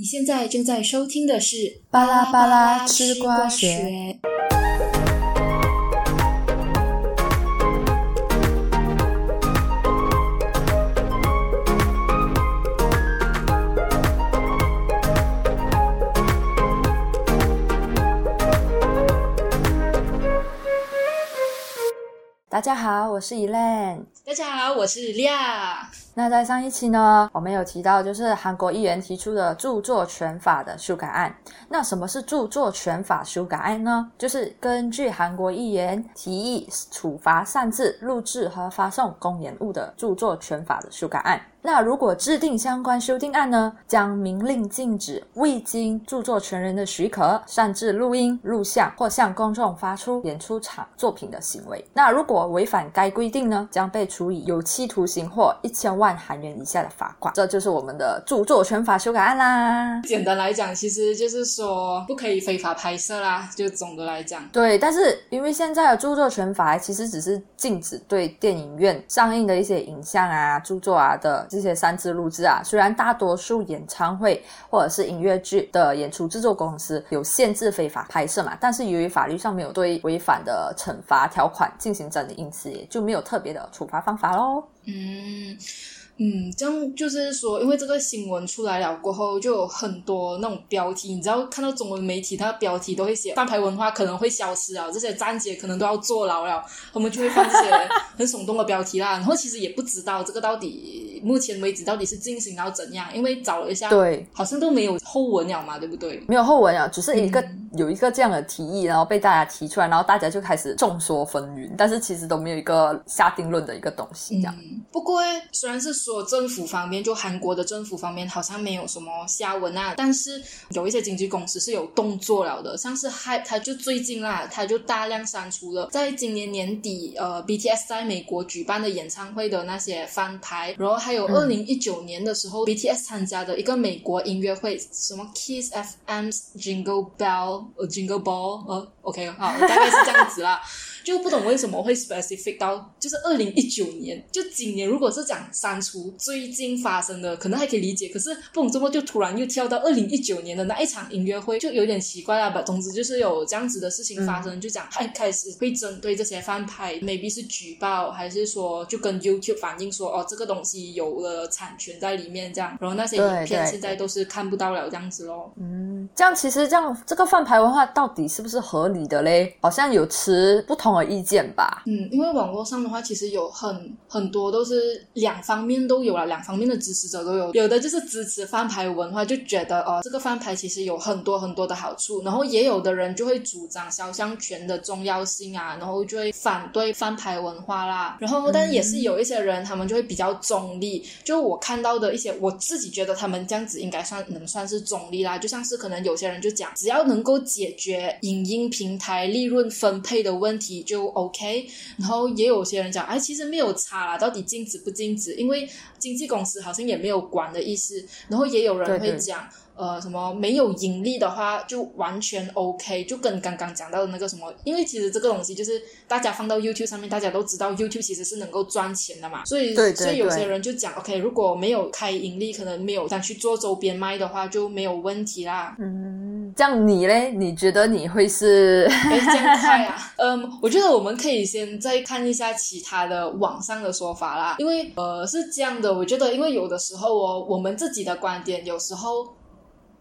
你现在正在收听的是《巴拉巴拉吃瓜学》。大家好，我是 Elaine。大家好，我是莉亚。那在上一期呢，我们有提到就是韩国议员提出的著作权法的修改案。那什么是著作权法修改案呢？就是根据韩国议员提议处罚擅自录制和发送公演物的著作权法的修改案。那如果制定相关修订案呢，将明令禁止未经著作权人的许可擅自录音、录像或向公众发出演出场作品的行为。那如果违反该规定呢，将被处以有期徒刑或一千万韩元以下的罚款。这就是我们的著作权法修改案啦。简单来讲，其实就是说不可以非法拍摄啦。就总的来讲，对。但是因为现在的著作权法其实只是禁止对电影院上映的一些影像啊、著作啊的。这些三次录制啊，虽然大多数演唱会或者是音乐剧的演出制作公司有限制非法拍摄嘛，但是由于法律上没有对违反的惩罚条款进行整理，因此也就没有特别的处罚方法喽。嗯。嗯，这样就是说，因为这个新闻出来了过后，就有很多那种标题，你知道，看到中文媒体，它的标题都会写“翻牌文化可能会消失啊”，这些站姐可能都要坐牢了，他们就会放这些 很耸动的标题啦。然后其实也不知道这个到底目前为止到底是进行到怎样，因为找了一下，对，好像都没有后文了嘛，对不对？没有后文了，只是一个有一个这样的提议，然后被大家提出来，然后大家就开始众说纷纭，但是其实都没有一个下定论的一个东西这样。不过虽然是说政府方。面就韩国的政府方面好像没有什么下文啊，但是有一些经纪公司是有动作了的，像是 Hype，他就最近啦，他就大量删除了在今年年底呃 BTS 在美国举办的演唱会的那些翻牌，然后还有二零一九年的时候 BTS 参加的一个美国音乐会，什么 Kiss FM's Jingle Bell A Jingle Ball 呃 OK 好，大概是这样子啦。就不懂为什么会 specific 到就是二零一九年，就今年如果是讲删除最近发生的，可能还可以理解。可是不懂怎么就突然又跳到二零一九年的那一场音乐会，就有点奇怪了吧？总之就是有这样子的事情发生，就讲还开始会针对这些翻拍，maybe 是举报，还是说就跟 YouTube 反映说哦这个东西有了产权在里面这样，然后那些影片现在都是看不到了这样子咯。嗯，这样其实这样这个翻拍文化到底是不是合理的嘞？好像有持不同。意见吧，嗯，因为网络上的话，其实有很很多都是两方面都有了，两方面的支持者都有，有的就是支持翻牌文化，就觉得呃，这个翻牌其实有很多很多的好处，然后也有的人就会主张肖像权的重要性啊，然后就会反对翻牌文化啦，然后但也是有一些人，他们就会比较中立，就我看到的一些，我自己觉得他们这样子应该算能算是中立啦，就像是可能有些人就讲，只要能够解决影音平台利润分配的问题。就 OK，然后也有些人讲，哎，其实没有差啦，到底禁止不禁止？因为经纪公司好像也没有管的意思。然后也有人会讲。呃，什么没有盈利的话，就完全 OK，就跟刚刚讲到的那个什么，因为其实这个东西就是大家放到 YouTube 上面，大家都知道 YouTube 其实是能够赚钱的嘛，所以所以有些人就讲 OK，如果没有开盈利，可能没有想去做周边卖的话，就没有问题啦。嗯，这样你嘞？你觉得你会是？这样快啊？嗯，我觉得我们可以先再看一下其他的网上的说法啦，因为呃是这样的，我觉得因为有的时候哦，我们自己的观点有时候。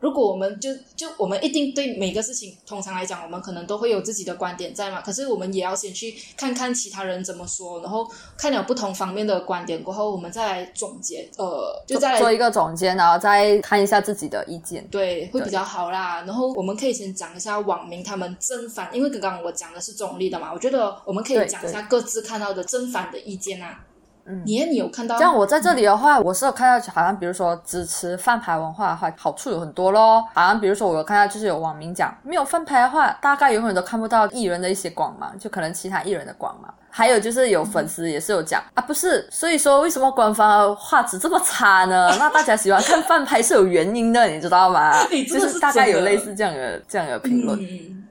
如果我们就就我们一定对每个事情，通常来讲，我们可能都会有自己的观点在嘛。可是我们也要先去看看其他人怎么说，然后看了不同方面的观点过后，我们再来总结。呃，就再来做一个总结，然后再看一下自己的意见，对，会比较好啦。然后我们可以先讲一下网民他们正反，因为刚刚我讲的是中立的嘛，我觉得我们可以讲一下各自看到的正反的意见啊。你你有看到？像我在这里的话，我是有看到，好像比如说支持饭牌文化的话，好处有很多咯。好像比如说我有看到，就是有网民讲，没有饭牌的话，大概永远都看不到艺人的一些光芒，就可能其他艺人的光芒。还有就是有粉丝也是有讲啊，不是，所以说为什么官方画质这么差呢？那大家喜欢看饭拍是有原因的，你知道吗？就是大概有类似这样的这样的评论。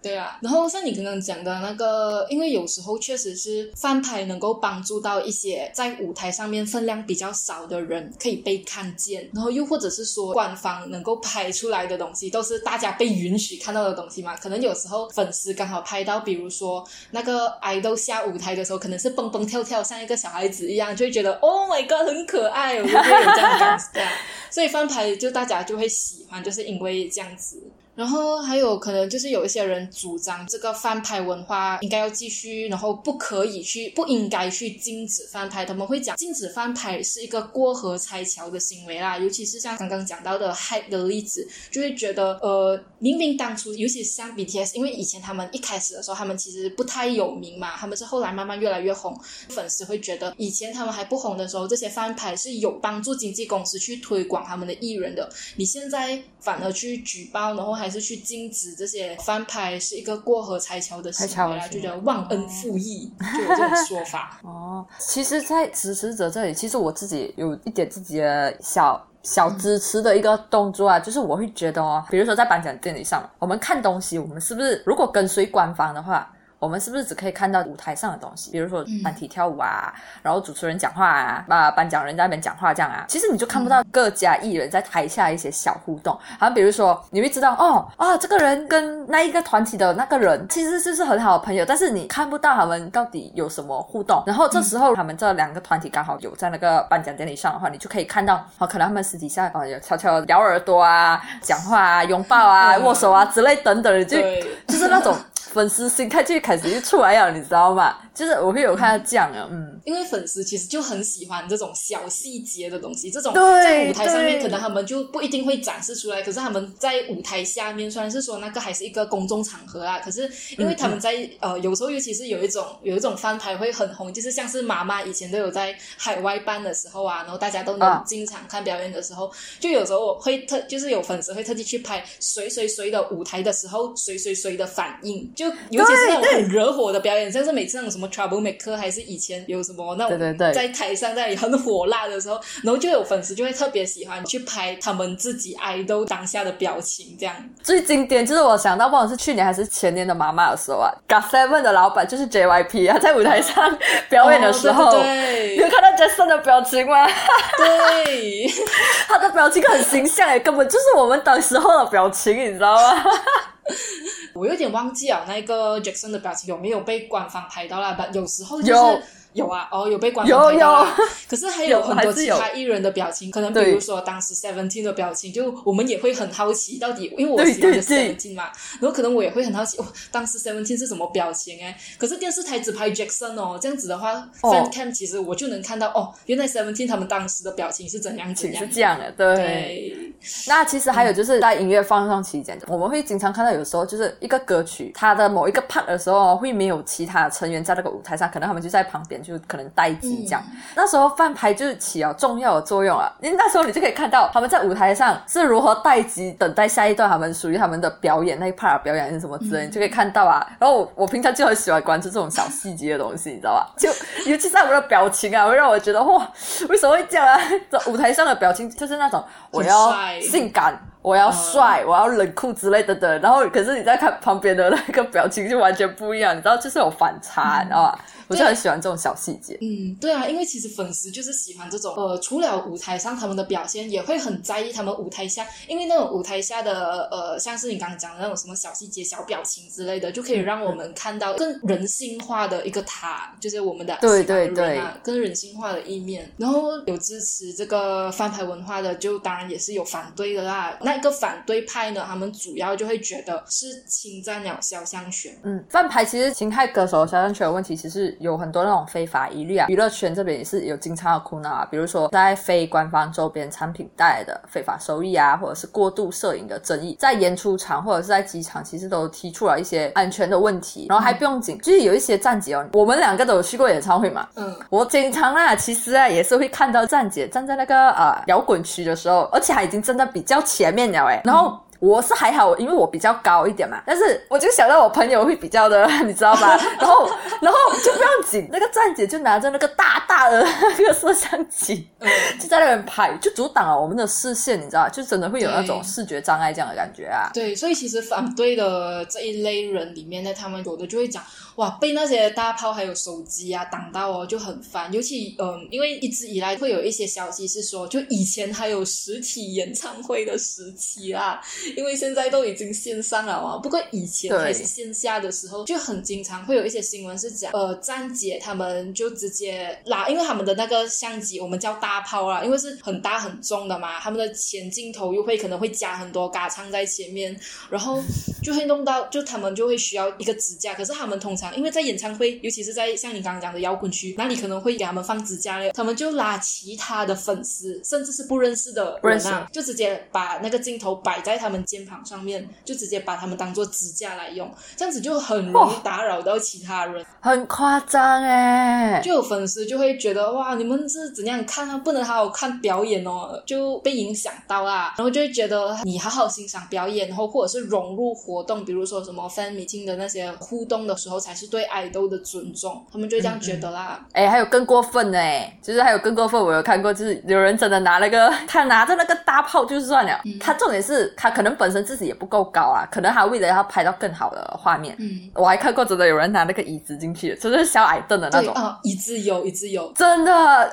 对啊。然后像你刚刚讲的那个，因为有时候确实是翻拍能够帮助到一些在舞台上面分量比较少的人可以被看见，然后又或者是说官方能够拍出来的东西都是大家被允许看到的东西嘛。可能有时候粉丝刚好拍到，比如说那个 idol 下舞台的时候，可能是蹦蹦跳跳像一个小孩子一样，就会觉得 Oh my God 很可爱，我就会有这样的感觉。所以翻拍就大家就会喜欢，就是因为这样子。然后还有可能就是有一些人主张这个翻拍文化应该要继续，然后不可以去，不应该去禁止翻拍。他们会讲禁止翻拍是一个过河拆桥的行为啦，尤其是像刚刚讲到的嗨的例子，就会觉得呃，明明当初，尤其像 BTS，因为以前他们一开始的时候，他们其实不太有名嘛，他们是后来慢慢越来越红，粉丝会觉得以前他们还不红的时候，这些翻拍是有帮助经纪公司去推广他们的艺人的，你现在反而去举报，然后还。还是去禁止这些翻拍是一个过河拆桥的行为啦，就叫忘恩负义，就有这种说法。哦，其实，在支持者这里，其实我自己有一点自己的小小支持的一个动作啊，就是我会觉得哦，比如说在颁奖典礼上，我们看东西，我们是不是如果跟随官方的话？我们是不是只可以看到舞台上的东西？比如说团体跳舞啊，然后主持人讲话啊，把颁奖人在那边讲话这样啊。其实你就看不到各家艺人在台下一些小互动。好像比如说，你会知道哦啊，这个人跟那一个团体的那个人其实就是很好的朋友，但是你看不到他们到底有什么互动。然后这时候他们这两个团体刚好有在那个颁奖典礼上的话，你就可以看到哦，可能他们私底下哦有悄悄咬耳朵啊、讲话啊、拥抱啊、握手啊之类等等，就 就是那种。粉丝心态就开始就出来了，你知道吗？就是我会有看到这样啊，嗯，因为粉丝其实就很喜欢这种小细节的东西，这种在舞台上面可能他们就不一定会展示出来，可是他们在舞台下面，虽然是说那个还是一个公众场合啊，可是因为他们在呃有时候尤其是有一种有一种翻牌会很红，就是像是妈妈以前都有在海外办的时候啊，然后大家都能经常看表演的时候，就有时候会特就是有粉丝会特地去拍谁谁谁的舞台的时候，谁谁谁的反应，就尤其是那种很惹火的表演，像是每次那种什么。Trouble Maker 还是以前有什么那种在台上在很火辣的时候，然后就有粉丝就会特别喜欢去拍他们自己 idol 当下的表情，这样最经典就是我想到，不管是去年还是前年的妈妈的时候啊，Got Seven 的老板就是 JYP 啊，在舞台上表演的时候，你有看到 Jason 的表情吗？对，他的表情很形象诶，根本就是我们当时候的表情，你知道吗？我有点忘记了那个 Jackson 的表情有没有被官方拍到啦吧？有时候就是。有啊，哦，有被官方拍到，可是还有很多其他艺人的表情，可能比如说当时 Seventeen 的表情，就我们也会很好奇，到底因为我喜欢 Seventeen 嘛，然后可能我也会很好奇，哦，当时 Seventeen 是什么表情哎？可是电视台只拍 Jackson 哦，这样子的话，Fan Cam 其实我就能看到哦，原来 Seventeen 他们当时的表情是怎样子，是这样的，对。那其实还有就是在音乐放送期间，我们会经常看到有时候就是一个歌曲它的某一个 part 的时候，会没有其他成员在那个舞台上，可能他们就在旁边。就可能待机这样，那时候翻牌就是起了重要的作用啊。因为那时候你就可以看到他们在舞台上是如何待机，等待下一段他们属于他们的表演那一 part 表演是什么之类，你就可以看到啊。然后我我平常就很喜欢关注这种小细节的东西，你知道吧？就尤其是他们的表情啊，会让我觉得哇，为什么会这样啊？这舞台上的表情就是那种我要性感。我要帅，我要冷酷之类的的，然后可是你在看旁边的那个表情就完全不一样，你知道就是有反差，你知道吧？我就很喜欢这种小细节。嗯，对啊，因为其实粉丝就是喜欢这种，呃，除了舞台上他们的表现，也会很在意他们舞台下，因为那种舞台下的呃，像是你刚刚讲的那种什么小细节、小表情之类的，就可以让我们看到更人性化的一个他，就是我们的对对对，更人性化的一面。然后有支持这个翻牌文化的，就当然也是有反对的啦。那一个反对派呢，他们主要就会觉得是侵占了肖像权。嗯，翻牌其实侵害歌手肖像权的问题，其实有很多那种非法疑虑啊。娱乐圈这边也是有经常的苦恼啊，比如说在非官方周边产品带来的非法收益啊，或者是过度摄影的争议，在演出场或者是在机场，其实都提出了一些安全的问题。然后还不用紧，就是有一些站姐哦，我们两个都有去过演唱会嘛。嗯，我经常啊，其实啊也是会看到站姐站在那个呃摇滚区的时候，而且还已经站在比较前面了哎。然后我是还好，因为我比较高一点嘛，但是我就想到我朋友会比较的，你知道吧？然后然后就不用紧，那个站姐就拿着那个大大的那个摄像机，就在那边拍，就阻挡了我们的视线，你知道，就真的会有那种视觉障碍这样的感觉啊。对，所以其实反对的这一类人里面呢，他们有的就会讲。哇，被那些大炮还有手机啊挡到哦，就很烦。尤其嗯，因为一直以来会有一些消息是说，就以前还有实体演唱会的时期啦，因为现在都已经线上了嘛。不过以前还是线下的时候，就很经常会有一些新闻是讲，呃，站姐他们就直接拉，因为他们的那个相机我们叫大炮啦，因为是很大很重的嘛，他们的前镜头又会可能会加很多嘎唱在前面，然后就会弄到，就他们就会需要一个支架，可是他们通常。因为在演唱会，尤其是在像你刚刚讲的摇滚区，哪里可能会给他们放支架嘞？他们就拉其他的粉丝，甚至是不认识的人啊，就直接把那个镜头摆在他们肩膀上面，就直接把他们当做支架来用，这样子就很容易打扰到其他人，很夸张哎！就有粉丝就会觉得哇，你们是怎样看啊？不能好好看表演哦，就被影响到啦，然后就会觉得你好好欣赏表演，然后或者是融入活动，比如说什么 fan meeting 的那些互动的时候才。是对爱豆的尊重，他们就这样觉得啦。哎，还有更过分的哎，其实还有更过分，我有看过，就是有人真的拿那个，他拿着那个大炮就算了，他重点是他可能本身自己也不够高啊，可能他为了要拍到更好的画面。嗯，我还看过真的有人拿那个椅子进去，就是小矮凳的那种啊，椅子有，椅子有，真的，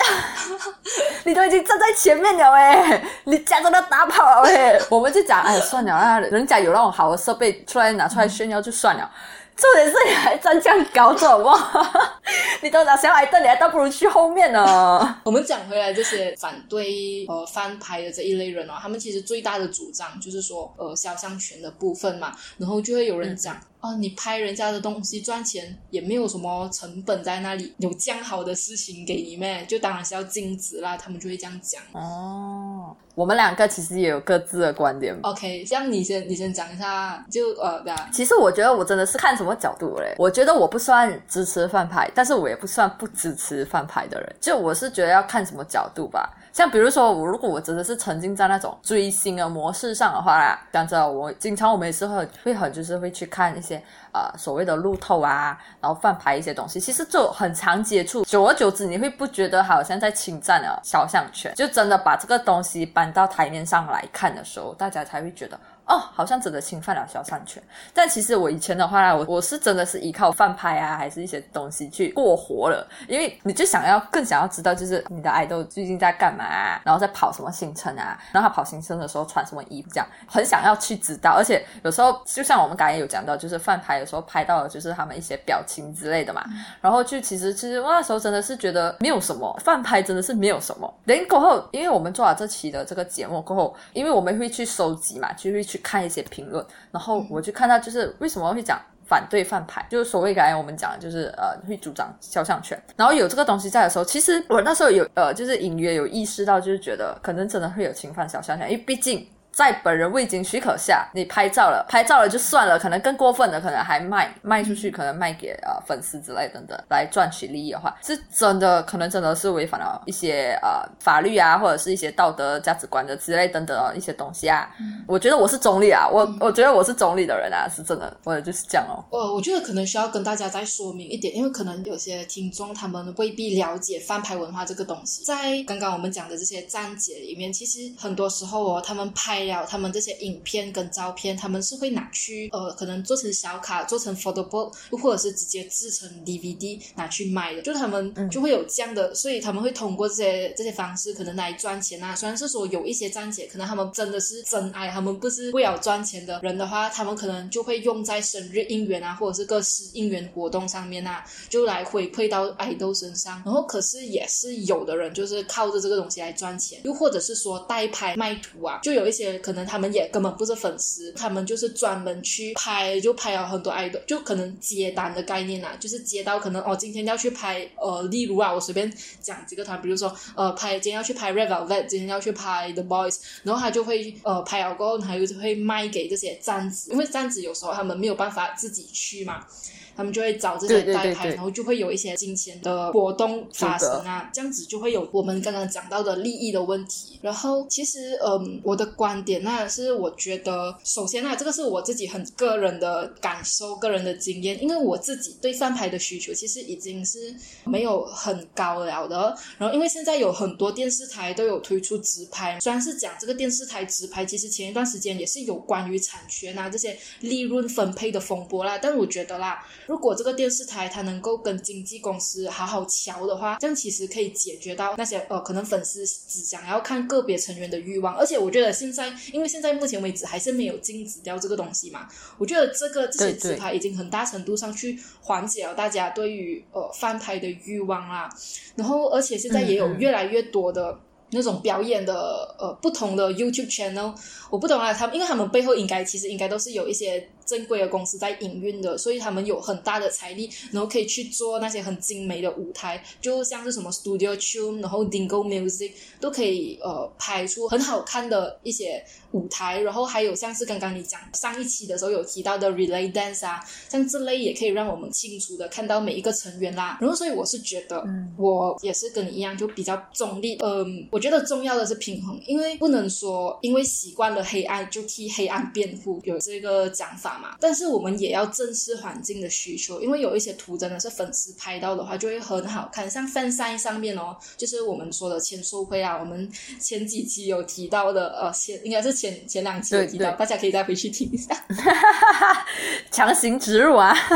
你都已经站在前面了哎，你夹着那大炮哎，我们就讲哎算了啊，人家有那种好的设备出来拿出来炫耀就算了。重点是你还真这样高，好不好？你都拿小矮凳，你还倒不如去后面呢。我们讲回来，这些反对呃翻拍的这一类人哦，他们其实最大的主张就是说呃肖像权的部分嘛，然后就会有人讲。哦，你拍人家的东西赚钱也没有什么成本在那里，有这样好的事情给你咩？就当然是要禁止啦。他们就会这样讲。哦，我们两个其实也有各自的观点。OK，这样你先你先讲一下，就呃，对啊。其实我觉得我真的是看什么角度嘞。我觉得我不算支持饭拍，但是我也不算不支持饭拍的人。就我是觉得要看什么角度吧。像比如说，我如果我真的是沉浸在那种追星的模式上的话啦，讲真，我经常我们也是会会很就是会去看一些呃所谓的路透啊，然后翻拍一些东西，其实就很常接触，久而久之，你会不觉得好像在侵占了肖像权？就真的把这个东西搬到台面上来看的时候，大家才会觉得。哦，好像真的侵犯了肖像权，但其实我以前的话，我我是真的是依靠饭拍啊，还是一些东西去过活了。因为你就想要更想要知道，就是你的爱豆最近在干嘛，然后在跑什么行程啊，然后他跑行程的时候穿什么衣服，这样很想要去知道。而且有时候就像我们刚才有讲到，就是饭拍有时候拍到的就是他们一些表情之类的嘛，然后就其实其实我那时候真的是觉得没有什么饭拍，真的是没有什么。等过后，因为我们做了这期的这个节目过后，因为我们会去收集嘛，就会去。去看一些评论，然后我就看到就是为什么会讲反对饭牌，就是所谓刚才我们讲的，就是呃会主张肖像权，然后有这个东西在的时候，其实我那时候有呃就是隐约有意识到，就是觉得可能真的会有侵犯肖像权，因为毕竟。在本人未经许可下，你拍照了，拍照了就算了，可能更过分的，可能还卖卖出去，可能卖给呃粉丝之类等等来赚取利益的话，是真的可能真的是违反了一些呃法律啊，或者是一些道德价值观的之类等等一些东西啊。我觉得我是中立啊，我我觉得我是中立的人啊，是真的，我就是这样哦。呃，我觉得可能需要跟大家再说明一点，因为可能有些听众他们未必了解翻拍文化这个东西。在刚刚我们讲的这些站姐里面，其实很多时候哦，他们拍了他们这些。影片跟照片，他们是会拿去呃，可能做成小卡，做成 photo book，又或者是直接制成 DVD 拿去卖的，就他们就会有这样的，所以他们会通过这些这些方式，可能来赚钱啊。虽然是说有一些站姐，可能他们真的是真爱，他们不是为了赚钱的人的话，他们可能就会用在生日应援啊，或者是各式应援活动上面啊，就来回馈到爱豆身上。然后可是也是有的人就是靠着这个东西来赚钱，又或者是说代拍卖图啊，就有一些可能他们也。根本不是粉丝，他们就是专门去拍，就拍了很多爱豆，就可能接单的概念啦，就是接到可能哦，今天要去拍，呃，例如啊，我随便讲几个团，比如说呃，拍今天要去拍 Red Velvet，今天要去拍 The Boys，然后他就会呃拍了过后，他就会卖给这些站子，因为站子有时候他们没有办法自己去嘛。他们就会找这些代拍，然后就会有一些金钱的波动发生啊，这样子就会有我们刚刚讲到的利益的问题。然后其实，嗯，我的观点那是我觉得，首先啊，这个是我自己很个人的感受、个人的经验，因为我自己对翻拍的需求其实已经是没有很高了的。然后因为现在有很多电视台都有推出直拍，虽然是讲这个电视台直拍，其实前一段时间也是有关于产权啊这些利润分配的风波啦。但我觉得啦，如果这个电视台它能够跟经纪公司好好瞧的话，这样其实可以解决到那些呃可能粉丝只想要看个别成员的欲望。而且我觉得现在，因为现在目前为止还是没有禁止掉这个东西嘛，我觉得这个这些纸牌已经很大程度上去缓解了大家对于呃翻拍的欲望啦。然后而且现在也有越来越多的。那种表演的呃不同的 YouTube channel，我不懂啊，他们因为他们背后应该其实应该都是有一些正规的公司在营运的，所以他们有很大的财力，然后可以去做那些很精美的舞台，就像是什么 Studio Tune，然后 Dingo Music 都可以呃拍出很好看的一些舞台，然后还有像是刚刚你讲上一期的时候有提到的 Relay Dance 啊，像这类也可以让我们清楚的看到每一个成员啦。然后所以我是觉得，嗯我也是跟你一样，就比较中立。嗯，我觉得重要的是平衡，因为不能说因为习惯了黑暗就替黑暗辩护，有这个讲法嘛。但是我们也要正视环境的需求，因为有一些图真的是粉丝拍到的话就会很好看，像 fan sign 上面哦，就是我们说的签售会啊，我们前几期有提到的，呃，前应该是前前两期有提到，大家可以再回去听一下。强行植入啊！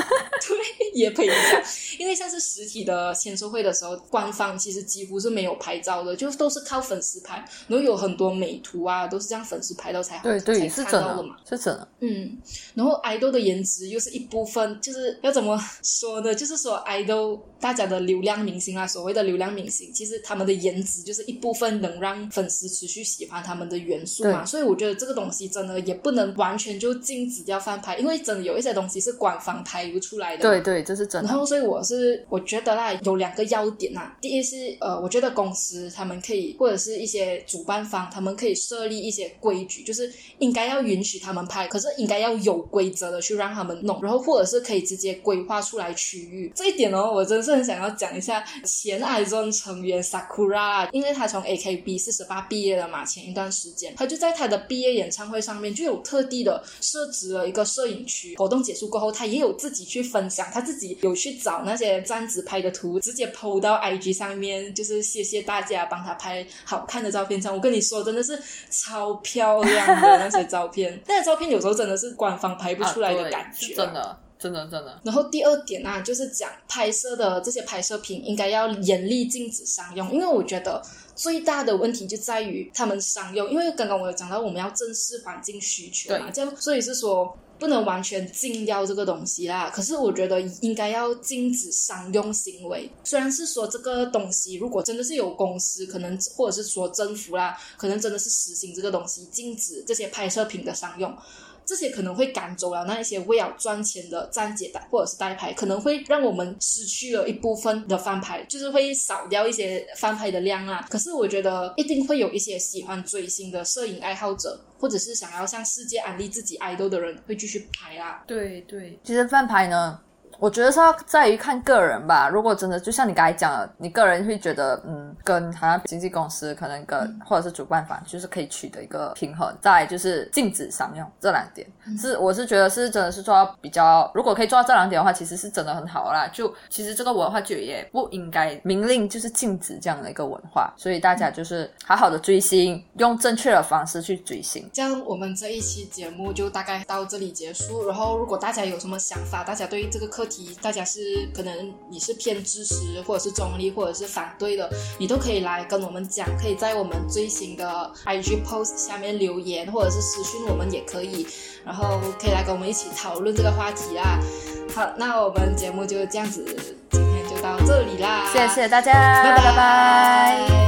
对也配一下，因为像是实体的签售会的时候，官方其实几乎是没有拍照的，就都是靠粉丝拍，然后有很多美图啊，都是这样粉丝拍到才好对对，才是真的看到的嘛。，是真的。嗯，然后爱豆的颜值又是一部分，就是要怎么说呢？就是说爱豆大家的流量明星啊，所谓的流量明星，其实他们的颜值就是一部分能让粉丝持续喜欢他们的元素嘛。所以我觉得这个东西真的也不能完全就禁止掉翻拍，因为真的有一些东西是官方拍不出来的。对对，这是真的。然后，所以我是我觉得啦，有两个要点啊。第一是呃，我觉得公司他们可以，或者是一些主办方，他们可以设立一些规矩，就是应该要允许他们拍，可是应该要有规则的去让他们弄，然后或者是可以直接规划出来区域。这一点哦，我真是很想要讲一下前 i z o n 成员 Sakura，因为他从 AKB 四十八毕业了嘛，前一段时间他就在他的毕业演唱会上面就有特地的设置了一个摄影区。活动结束过后，他也有自己去分享，他自己有去找那些站子拍的图，直接 PO 到 IG 上面，就是谢谢大家帮他拍好看的照片。我跟你说，真的是超漂亮的那些照片，那些照片有时候真的是官方拍不出来的感觉、是真。的，真的，真的。然后第二点啊，就是讲拍摄的这些拍摄品应该要严厉禁止商用，因为我觉得最大的问题就在于他们商用，因为刚刚我有讲到我们要正视环境需求嘛，这样所以是说。不能完全禁掉这个东西啦，可是我觉得应该要禁止商用行为。虽然是说这个东西，如果真的是有公司，可能或者是说政府啦，可能真的是实行这个东西，禁止这些拍摄品的商用。这些可能会赶走了那一些为了赚钱的站姐或者是代拍，可能会让我们失去了一部分的翻拍，就是会少掉一些翻拍的量啊。可是我觉得一定会有一些喜欢追星的摄影爱好者，或者是想要向世界安利自己爱豆的人，会继续拍啦。对对，其实翻拍呢，我觉得是要在于看个人吧。如果真的就像你刚才讲的，你个人会觉得，嗯，跟好像经纪公司可能跟、或者是主办方，就是可以取得一个平衡。再就是禁止商用这两点，是我是觉得是真的是做到比较，如果可以做到这两点的话，其实是真的很好啦。就其实这个文化就也不应该明令就是禁止这样的一个文化，所以大家就是好好的追星，用正确的方式去追星。这样我们这一期节目就大概到这里结束。然后，如果大家有什么想法，大家对这个课题，大家是可能你是偏支持，或者是中立，或者是反对的，你都可以来跟我们讲，可以在我们最新的 IG post 下面留言，或者是私讯我们也可以，然后可以来跟我们一起讨论这个话题啦。好，那我们节目就这样子，今天就到这里啦，谢谢大家，拜。拜拜